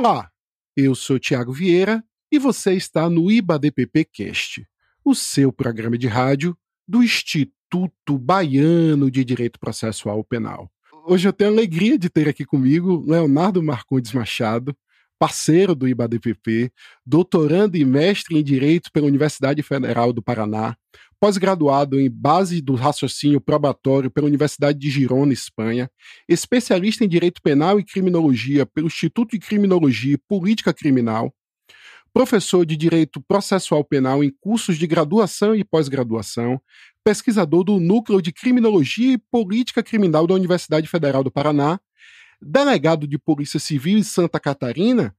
Olá, eu sou Tiago Vieira e você está no IBADPP Cast, o seu programa de rádio do Instituto Baiano de Direito Processual Penal. Hoje eu tenho a alegria de ter aqui comigo Leonardo Marcondes Machado, parceiro do IBADPP, doutorando e mestre em Direito pela Universidade Federal do Paraná, pós-graduado em Base do Raciocínio Probatório pela Universidade de Girona, Espanha, especialista em Direito Penal e Criminologia pelo Instituto de Criminologia e Política Criminal, professor de Direito Processual Penal em cursos de graduação e pós-graduação, pesquisador do Núcleo de Criminologia e Política Criminal da Universidade Federal do Paraná, delegado de Polícia Civil em Santa Catarina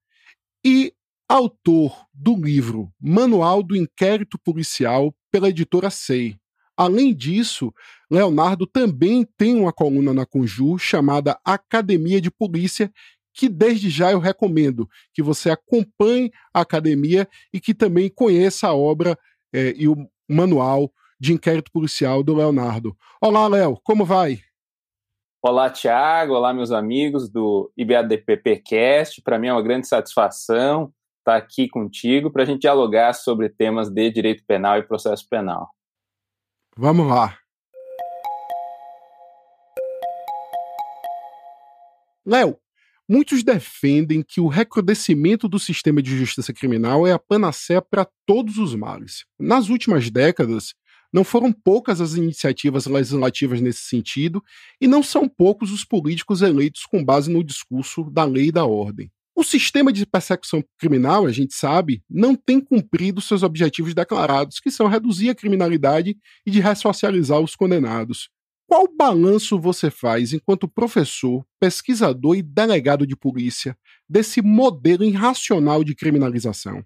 e autor do livro Manual do Inquérito Policial pela editora SEI. Além disso, Leonardo também tem uma coluna na Conjur chamada Academia de Polícia, que desde já eu recomendo que você acompanhe a academia e que também conheça a obra é, e o manual de inquérito policial do Leonardo. Olá, Léo, como vai? Olá, Tiago. Olá, meus amigos do IBADPPcast. Para mim é uma grande satisfação estar aqui contigo para a gente dialogar sobre temas de direito penal e processo penal. Vamos lá. Léo, muitos defendem que o recrudescimento do sistema de justiça criminal é a panaceia para todos os males. Nas últimas décadas, não foram poucas as iniciativas legislativas nesse sentido, e não são poucos os políticos eleitos com base no discurso da lei e da ordem. O sistema de persecução criminal, a gente sabe, não tem cumprido seus objetivos declarados, que são reduzir a criminalidade e de ressocializar os condenados. Qual balanço você faz, enquanto professor, pesquisador e delegado de polícia, desse modelo irracional de criminalização?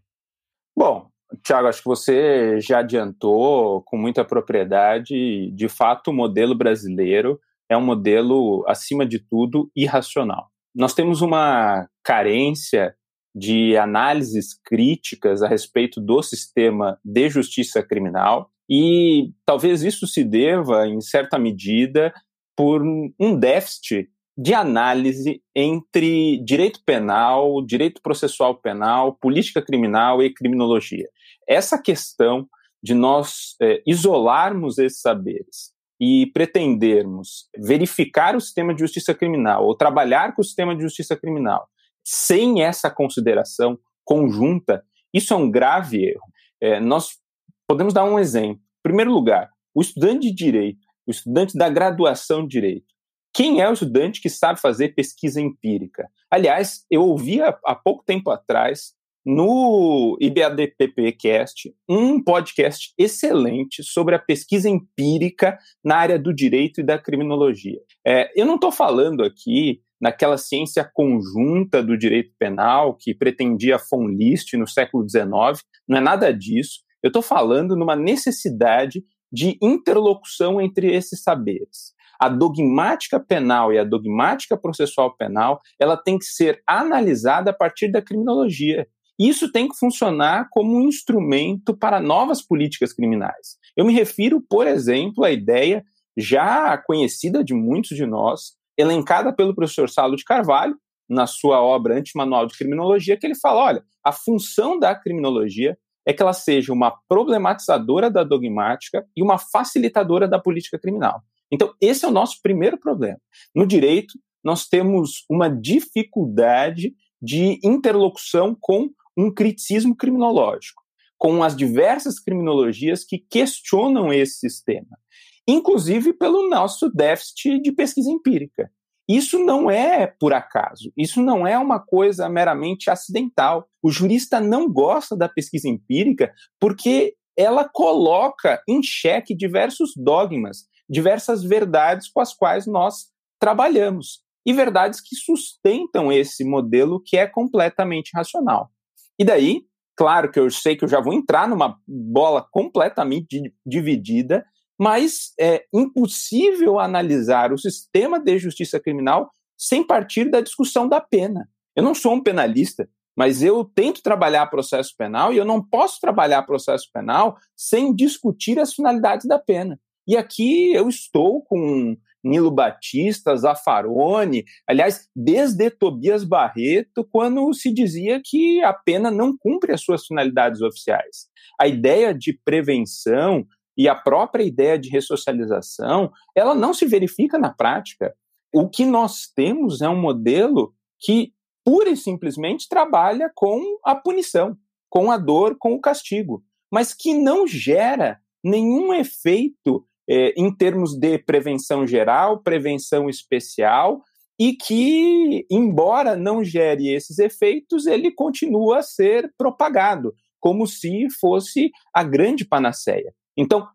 Bom, Tiago, acho que você já adiantou com muita propriedade. De fato, o modelo brasileiro é um modelo, acima de tudo, irracional nós temos uma carência de análises críticas a respeito do sistema de justiça criminal e talvez isso se deva, em certa medida, por um déficit de análise entre direito penal, direito processual penal, política criminal e criminologia. Essa questão de nós é, isolarmos esses saberes e pretendermos verificar o sistema de justiça criminal ou trabalhar com o sistema de justiça criminal sem essa consideração conjunta, isso é um grave erro. É, nós podemos dar um exemplo. Em primeiro lugar, o estudante de direito, o estudante da graduação de direito. Quem é o estudante que sabe fazer pesquisa empírica? Aliás, eu ouvi há, há pouco tempo atrás no IBADPPcast um podcast excelente sobre a pesquisa empírica na área do direito e da criminologia. É, eu não estou falando aqui naquela ciência conjunta do direito penal que pretendia von List no século XIX, não é nada disso. Eu estou falando numa necessidade de interlocução entre esses saberes. A dogmática penal e a dogmática processual penal, ela tem que ser analisada a partir da criminologia. Isso tem que funcionar como um instrumento para novas políticas criminais. Eu me refiro, por exemplo, à ideia já conhecida de muitos de nós, elencada pelo professor Salo de Carvalho, na sua obra Antimanual de Criminologia, que ele fala: olha, a função da criminologia é que ela seja uma problematizadora da dogmática e uma facilitadora da política criminal. Então, esse é o nosso primeiro problema. No direito, nós temos uma dificuldade de interlocução com um criticismo criminológico, com as diversas criminologias que questionam esse sistema, inclusive pelo nosso déficit de pesquisa empírica. Isso não é por acaso, isso não é uma coisa meramente acidental. O jurista não gosta da pesquisa empírica porque ela coloca em xeque diversos dogmas, diversas verdades com as quais nós trabalhamos e verdades que sustentam esse modelo que é completamente racional. E daí, claro que eu sei que eu já vou entrar numa bola completamente dividida, mas é impossível analisar o sistema de justiça criminal sem partir da discussão da pena. Eu não sou um penalista, mas eu tento trabalhar processo penal e eu não posso trabalhar processo penal sem discutir as finalidades da pena. E aqui eu estou com Nilo Batista, Zaffaroni, aliás, desde Tobias Barreto, quando se dizia que a pena não cumpre as suas finalidades oficiais. A ideia de prevenção e a própria ideia de ressocialização, ela não se verifica na prática. O que nós temos é um modelo que pura e simplesmente trabalha com a punição, com a dor, com o castigo, mas que não gera nenhum efeito é, em termos de prevenção geral, prevenção especial, e que, embora não gere esses efeitos, ele continua a ser propagado, como se fosse a grande panaceia. Então, em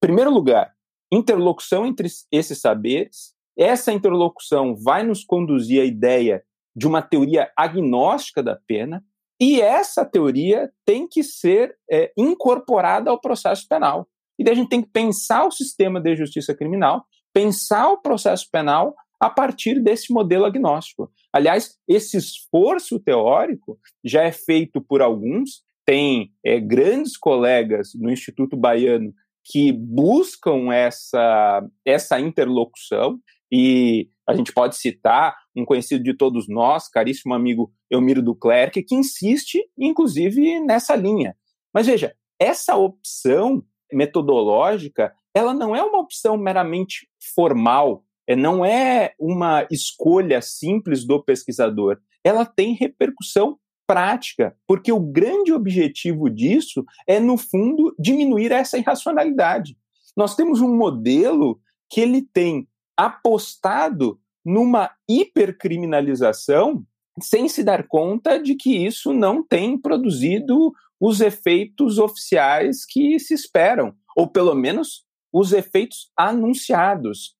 primeiro lugar, interlocução entre esses saberes. Essa interlocução vai nos conduzir à ideia de uma teoria agnóstica da pena, e essa teoria tem que ser é, incorporada ao processo penal. E daí a gente tem que pensar o sistema de justiça criminal, pensar o processo penal a partir desse modelo agnóstico. Aliás, esse esforço teórico já é feito por alguns, tem é, grandes colegas no Instituto Baiano que buscam essa, essa interlocução, e a gente pode citar um conhecido de todos nós, caríssimo amigo Elmiro Duclerc, que insiste, inclusive, nessa linha. Mas veja, essa opção metodológica, ela não é uma opção meramente formal, é, não é uma escolha simples do pesquisador, ela tem repercussão prática, porque o grande objetivo disso é, no fundo, diminuir essa irracionalidade. Nós temos um modelo que ele tem apostado numa hipercriminalização sem se dar conta de que isso não tem produzido os efeitos oficiais que se esperam, ou pelo menos os efeitos anunciados.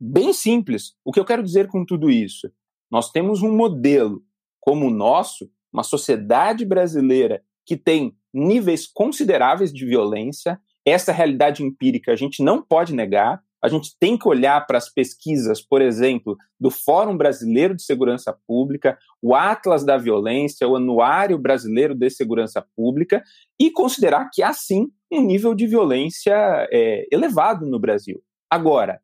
Bem simples. O que eu quero dizer com tudo isso? Nós temos um modelo como o nosso, uma sociedade brasileira que tem níveis consideráveis de violência. Essa realidade empírica a gente não pode negar. A gente tem que olhar para as pesquisas, por exemplo, do Fórum Brasileiro de Segurança Pública, o Atlas da Violência, o Anuário Brasileiro de Segurança Pública, e considerar que há sim um nível de violência é, elevado no Brasil. Agora,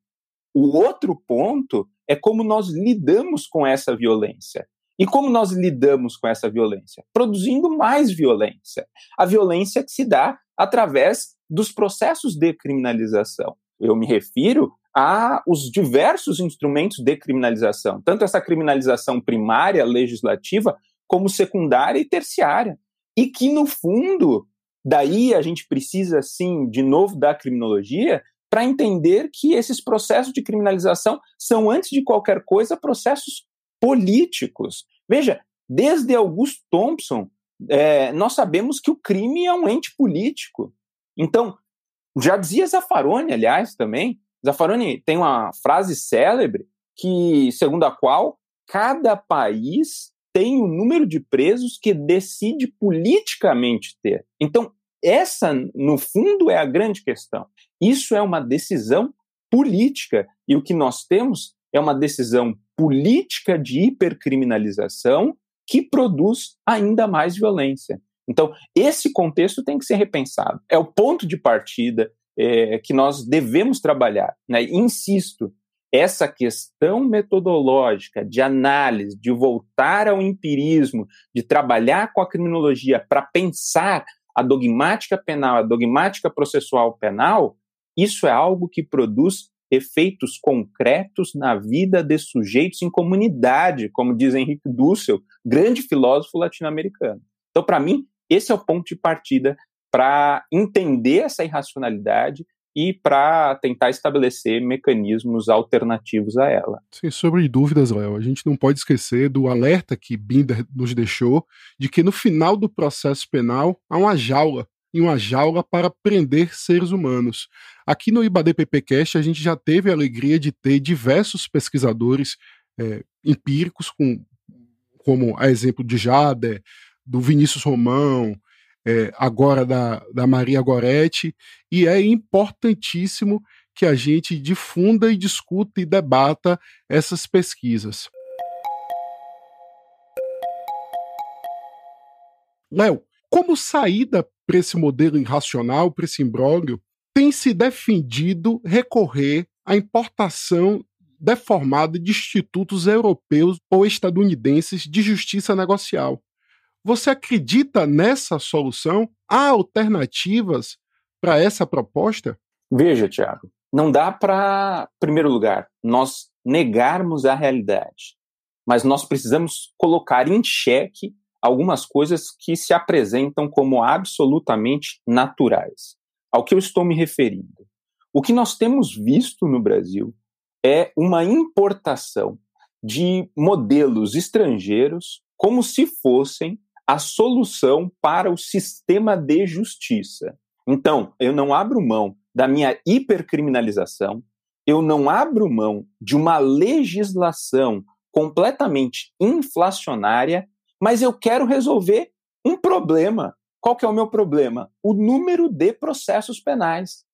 o outro ponto é como nós lidamos com essa violência. E como nós lidamos com essa violência? Produzindo mais violência. A violência que se dá através dos processos de criminalização. Eu me refiro a os diversos instrumentos de criminalização, tanto essa criminalização primária, legislativa, como secundária e terciária. E que, no fundo, daí a gente precisa, sim, de novo da criminologia, para entender que esses processos de criminalização são, antes de qualquer coisa, processos políticos. Veja, desde Augusto Thompson, é, nós sabemos que o crime é um ente político. Então, já dizia Zaffaroni, aliás, também. Zaffaroni tem uma frase célebre que, segundo a qual cada país tem o número de presos que decide politicamente ter. Então, essa, no fundo, é a grande questão. Isso é uma decisão política. E o que nós temos é uma decisão política de hipercriminalização que produz ainda mais violência. Então, esse contexto tem que ser repensado. É o ponto de partida é, que nós devemos trabalhar. Né? Insisto, essa questão metodológica de análise, de voltar ao empirismo, de trabalhar com a criminologia para pensar a dogmática penal, a dogmática processual penal, isso é algo que produz efeitos concretos na vida de sujeitos em comunidade, como diz Henrique Dussel, grande filósofo latino-americano. Então, para mim, esse é o ponto de partida para entender essa irracionalidade e para tentar estabelecer mecanismos alternativos a ela. Sem sobre dúvidas, Léo. A gente não pode esquecer do alerta que Binder nos deixou de que no final do processo penal há uma jaula e uma jaula para prender seres humanos. Aqui no IBADPPcast a gente já teve a alegria de ter diversos pesquisadores é, empíricos, com, como a exemplo de Jader, do Vinícius Romão, é, agora da, da Maria Goretti, e é importantíssimo que a gente difunda e discuta e debata essas pesquisas. Léo, como saída para esse modelo irracional, para esse imbróglio, tem se defendido recorrer à importação deformada de institutos europeus ou estadunidenses de justiça negocial. Você acredita nessa solução? Há alternativas para essa proposta? Veja, Tiago, não dá para, em primeiro lugar, nós negarmos a realidade, mas nós precisamos colocar em xeque algumas coisas que se apresentam como absolutamente naturais. Ao que eu estou me referindo? O que nós temos visto no Brasil é uma importação de modelos estrangeiros como se fossem a solução para o sistema de justiça. Então, eu não abro mão da minha hipercriminalização, eu não abro mão de uma legislação completamente inflacionária, mas eu quero resolver um problema. Qual que é o meu problema? O número de processos penais.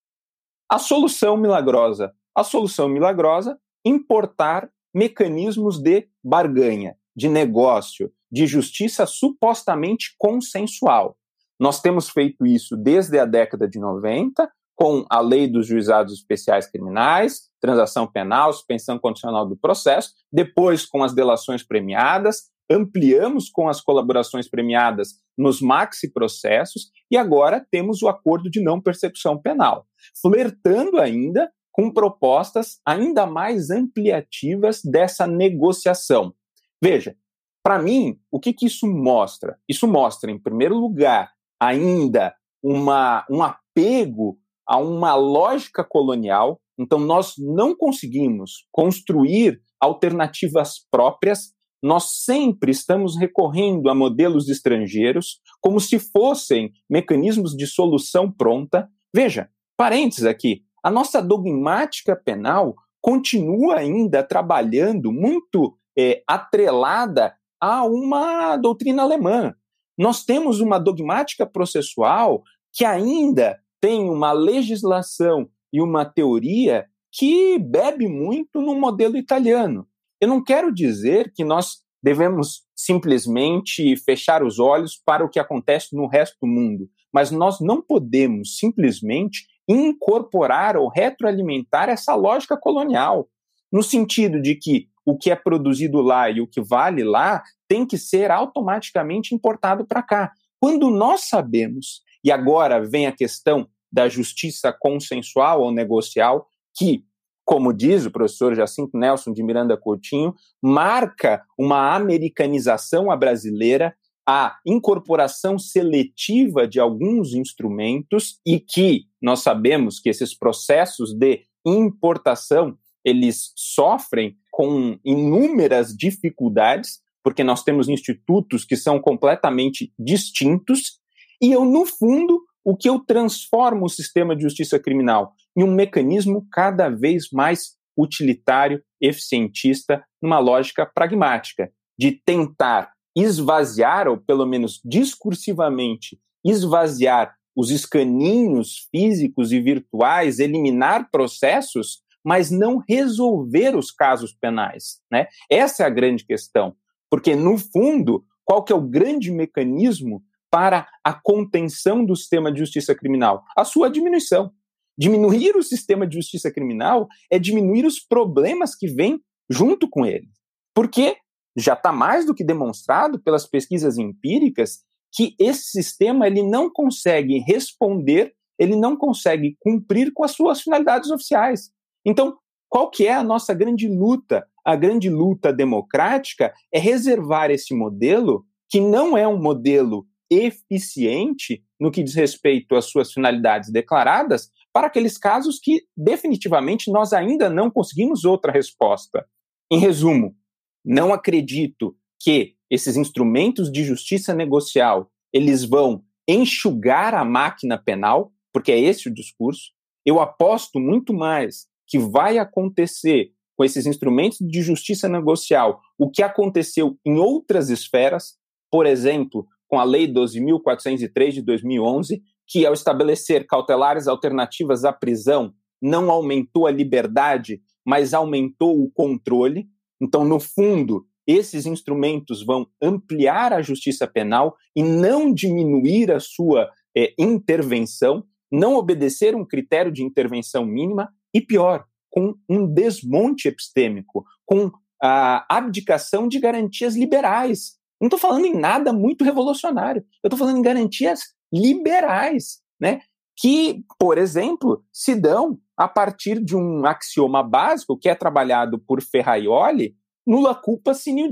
A solução milagrosa. A solução milagrosa, importar mecanismos de barganha, de negócio, de justiça supostamente consensual. Nós temos feito isso desde a década de 90, com a lei dos juizados especiais criminais, transação penal, suspensão condicional do processo, depois com as delações premiadas, ampliamos com as colaborações premiadas nos maxi processos e agora temos o acordo de não persecução penal, flertando ainda com propostas ainda mais ampliativas dessa negociação. Veja, para mim, o que, que isso mostra? Isso mostra, em primeiro lugar, ainda uma, um apego a uma lógica colonial. Então, nós não conseguimos construir alternativas próprias. Nós sempre estamos recorrendo a modelos estrangeiros como se fossem mecanismos de solução pronta. Veja, parênteses aqui, a nossa dogmática penal continua ainda trabalhando muito é, atrelada a uma doutrina alemã. Nós temos uma dogmática processual que ainda tem uma legislação e uma teoria que bebe muito no modelo italiano. Eu não quero dizer que nós devemos simplesmente fechar os olhos para o que acontece no resto do mundo, mas nós não podemos simplesmente incorporar ou retroalimentar essa lógica colonial, no sentido de que o que é produzido lá e o que vale lá tem que ser automaticamente importado para cá. Quando nós sabemos, e agora vem a questão da justiça consensual ou negocial, que, como diz o professor Jacinto Nelson de Miranda Coutinho, marca uma americanização à brasileira, a incorporação seletiva de alguns instrumentos e que nós sabemos que esses processos de importação eles sofrem com inúmeras dificuldades, porque nós temos institutos que são completamente distintos, e eu, no fundo, o que eu transformo o sistema de justiça criminal em um mecanismo cada vez mais utilitário, eficientista, numa lógica pragmática, de tentar esvaziar, ou pelo menos discursivamente, esvaziar os escaninhos físicos e virtuais, eliminar processos mas não resolver os casos penais. Né? Essa é a grande questão. Porque, no fundo, qual que é o grande mecanismo para a contenção do sistema de justiça criminal? A sua diminuição. Diminuir o sistema de justiça criminal é diminuir os problemas que vêm junto com ele. Porque já está mais do que demonstrado pelas pesquisas empíricas que esse sistema ele não consegue responder, ele não consegue cumprir com as suas finalidades oficiais. Então, qual que é a nossa grande luta? A grande luta democrática é reservar esse modelo, que não é um modelo eficiente no que diz respeito às suas finalidades declaradas, para aqueles casos que definitivamente nós ainda não conseguimos outra resposta. Em resumo, não acredito que esses instrumentos de justiça negocial eles vão enxugar a máquina penal, porque é esse o discurso. Eu aposto muito mais que vai acontecer com esses instrumentos de justiça negocial, o que aconteceu em outras esferas, por exemplo, com a Lei 12.403 de 2011, que ao estabelecer cautelares alternativas à prisão, não aumentou a liberdade, mas aumentou o controle. Então, no fundo, esses instrumentos vão ampliar a justiça penal e não diminuir a sua é, intervenção, não obedecer um critério de intervenção mínima, e pior, com um desmonte epistêmico, com a abdicação de garantias liberais. Não estou falando em nada muito revolucionário, eu estou falando em garantias liberais, né? que, por exemplo, se dão a partir de um axioma básico que é trabalhado por Ferraioli, nula culpa sine.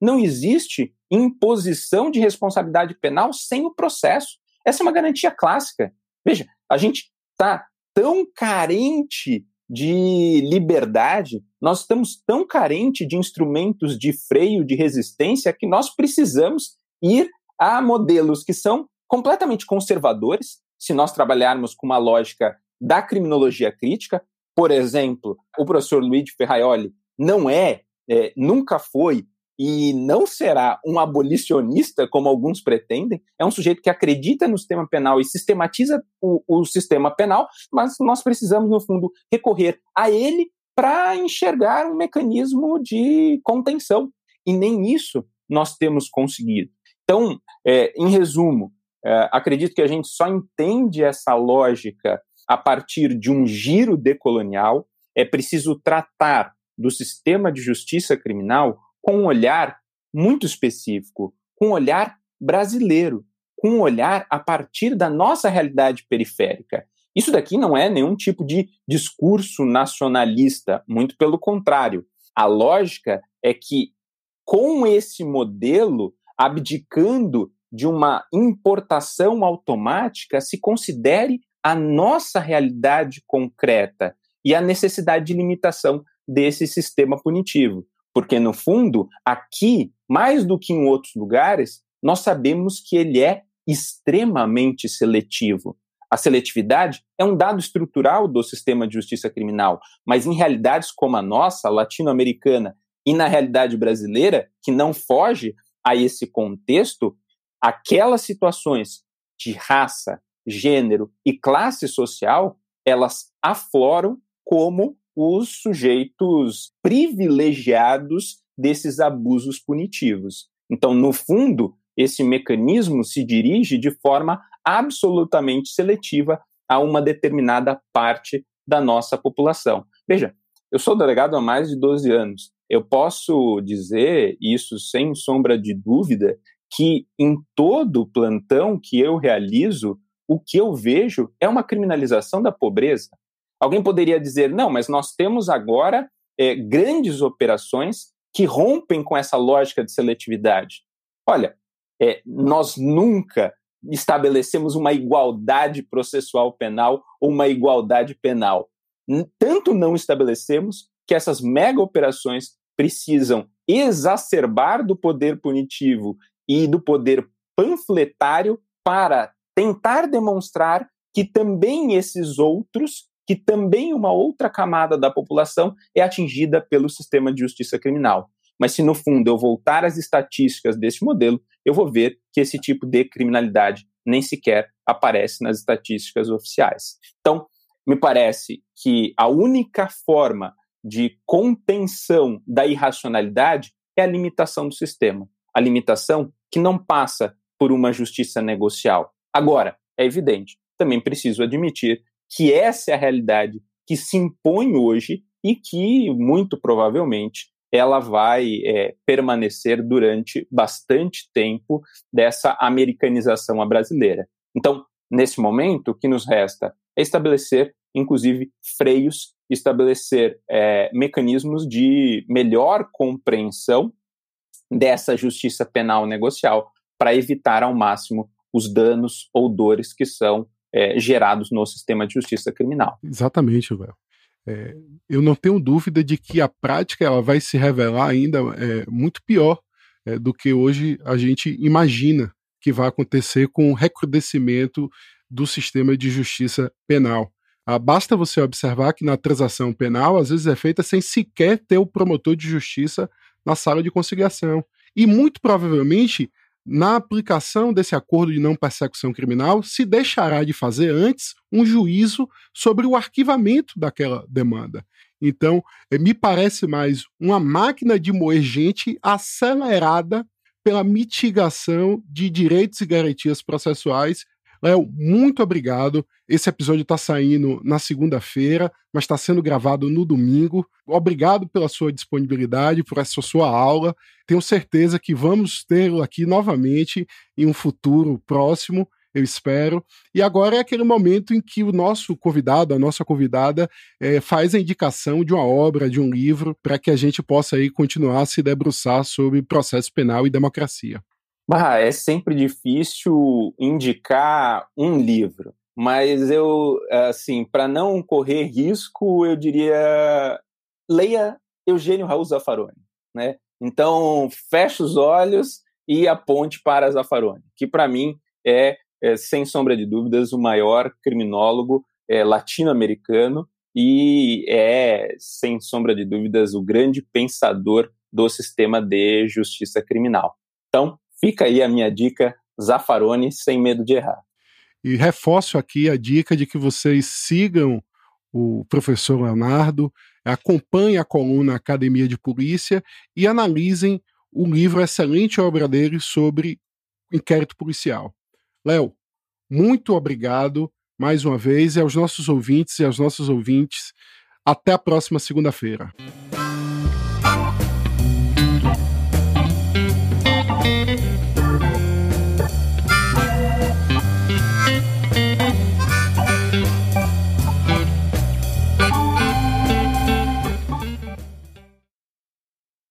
Não existe imposição de responsabilidade penal sem o processo. Essa é uma garantia clássica. Veja, a gente está tão carente de liberdade, nós estamos tão carente de instrumentos de freio, de resistência, que nós precisamos ir a modelos que são completamente conservadores, se nós trabalharmos com uma lógica da criminologia crítica. Por exemplo, o professor Luigi Ferraioli não é, é nunca foi e não será um abolicionista, como alguns pretendem. É um sujeito que acredita no sistema penal e sistematiza o, o sistema penal, mas nós precisamos, no fundo, recorrer a ele para enxergar um mecanismo de contenção. E nem isso nós temos conseguido. Então, é, em resumo, é, acredito que a gente só entende essa lógica a partir de um giro decolonial. É preciso tratar do sistema de justiça criminal com um olhar muito específico, com um olhar brasileiro, com um olhar a partir da nossa realidade periférica. Isso daqui não é nenhum tipo de discurso nacionalista, muito pelo contrário. A lógica é que, com esse modelo, abdicando de uma importação automática se considere a nossa realidade concreta e a necessidade de limitação desse sistema punitivo. Porque, no fundo, aqui, mais do que em outros lugares, nós sabemos que ele é extremamente seletivo. A seletividade é um dado estrutural do sistema de justiça criminal, mas em realidades como a nossa, latino-americana, e na realidade brasileira, que não foge a esse contexto, aquelas situações de raça, gênero e classe social, elas afloram como os sujeitos privilegiados desses abusos punitivos. Então, no fundo, esse mecanismo se dirige de forma absolutamente seletiva a uma determinada parte da nossa população. Veja, eu sou delegado há mais de 12 anos. Eu posso dizer isso sem sombra de dúvida que em todo plantão que eu realizo, o que eu vejo é uma criminalização da pobreza. Alguém poderia dizer, não, mas nós temos agora é, grandes operações que rompem com essa lógica de seletividade. Olha, é, nós nunca estabelecemos uma igualdade processual penal ou uma igualdade penal. Tanto não estabelecemos que essas mega operações precisam exacerbar do poder punitivo e do poder panfletário para tentar demonstrar que também esses outros, que também uma outra camada da população é atingida pelo sistema de justiça criminal. Mas se no fundo eu voltar às estatísticas desse modelo, eu vou ver que esse tipo de criminalidade nem sequer aparece nas estatísticas oficiais. Então, me parece que a única forma de contenção da irracionalidade é a limitação do sistema. A limitação que não passa por uma justiça negocial. Agora, é evidente, também preciso admitir que essa é a realidade que se impõe hoje e que, muito provavelmente, ela vai é, permanecer durante bastante tempo dessa americanização brasileira. Então, nesse momento, o que nos resta é estabelecer, inclusive, freios, estabelecer é, mecanismos de melhor compreensão dessa justiça penal negocial para evitar ao máximo os danos ou dores que são é, gerados no sistema de justiça criminal. Exatamente, Léo. É, eu não tenho dúvida de que a prática ela vai se revelar ainda é, muito pior é, do que hoje a gente imagina que vai acontecer com o recrudescimento do sistema de justiça penal. Ah, basta você observar que na transação penal, às vezes é feita sem sequer ter o promotor de justiça na sala de conciliação. E muito provavelmente, na aplicação desse acordo de não persecução criminal, se deixará de fazer antes um juízo sobre o arquivamento daquela demanda. Então, eh, me parece mais uma máquina de moer gente acelerada pela mitigação de direitos e garantias processuais Léo, muito obrigado. Esse episódio está saindo na segunda-feira, mas está sendo gravado no domingo. Obrigado pela sua disponibilidade, por essa sua aula. Tenho certeza que vamos tê-lo aqui novamente em um futuro próximo eu espero. E agora é aquele momento em que o nosso convidado, a nossa convidada, é, faz a indicação de uma obra, de um livro, para que a gente possa aí continuar a se debruçar sobre processo penal e democracia. Bah, é sempre difícil indicar um livro, mas eu, assim, para não correr risco, eu diria leia Eugênio Raul Zaffaroni, né? Então, feche os olhos e aponte para Zaffaroni, que para mim é é, sem sombra de dúvidas, o maior criminólogo é, latino-americano e é, sem sombra de dúvidas, o grande pensador do sistema de justiça criminal. Então, fica aí a minha dica, Zaffaroni, sem medo de errar. E reforço aqui a dica de que vocês sigam o professor Leonardo, acompanhem a coluna Academia de Polícia e analisem o livro excelente obra dele sobre inquérito policial. Léo, muito obrigado mais uma vez e aos nossos ouvintes e aos nossos ouvintes. Até a próxima segunda-feira.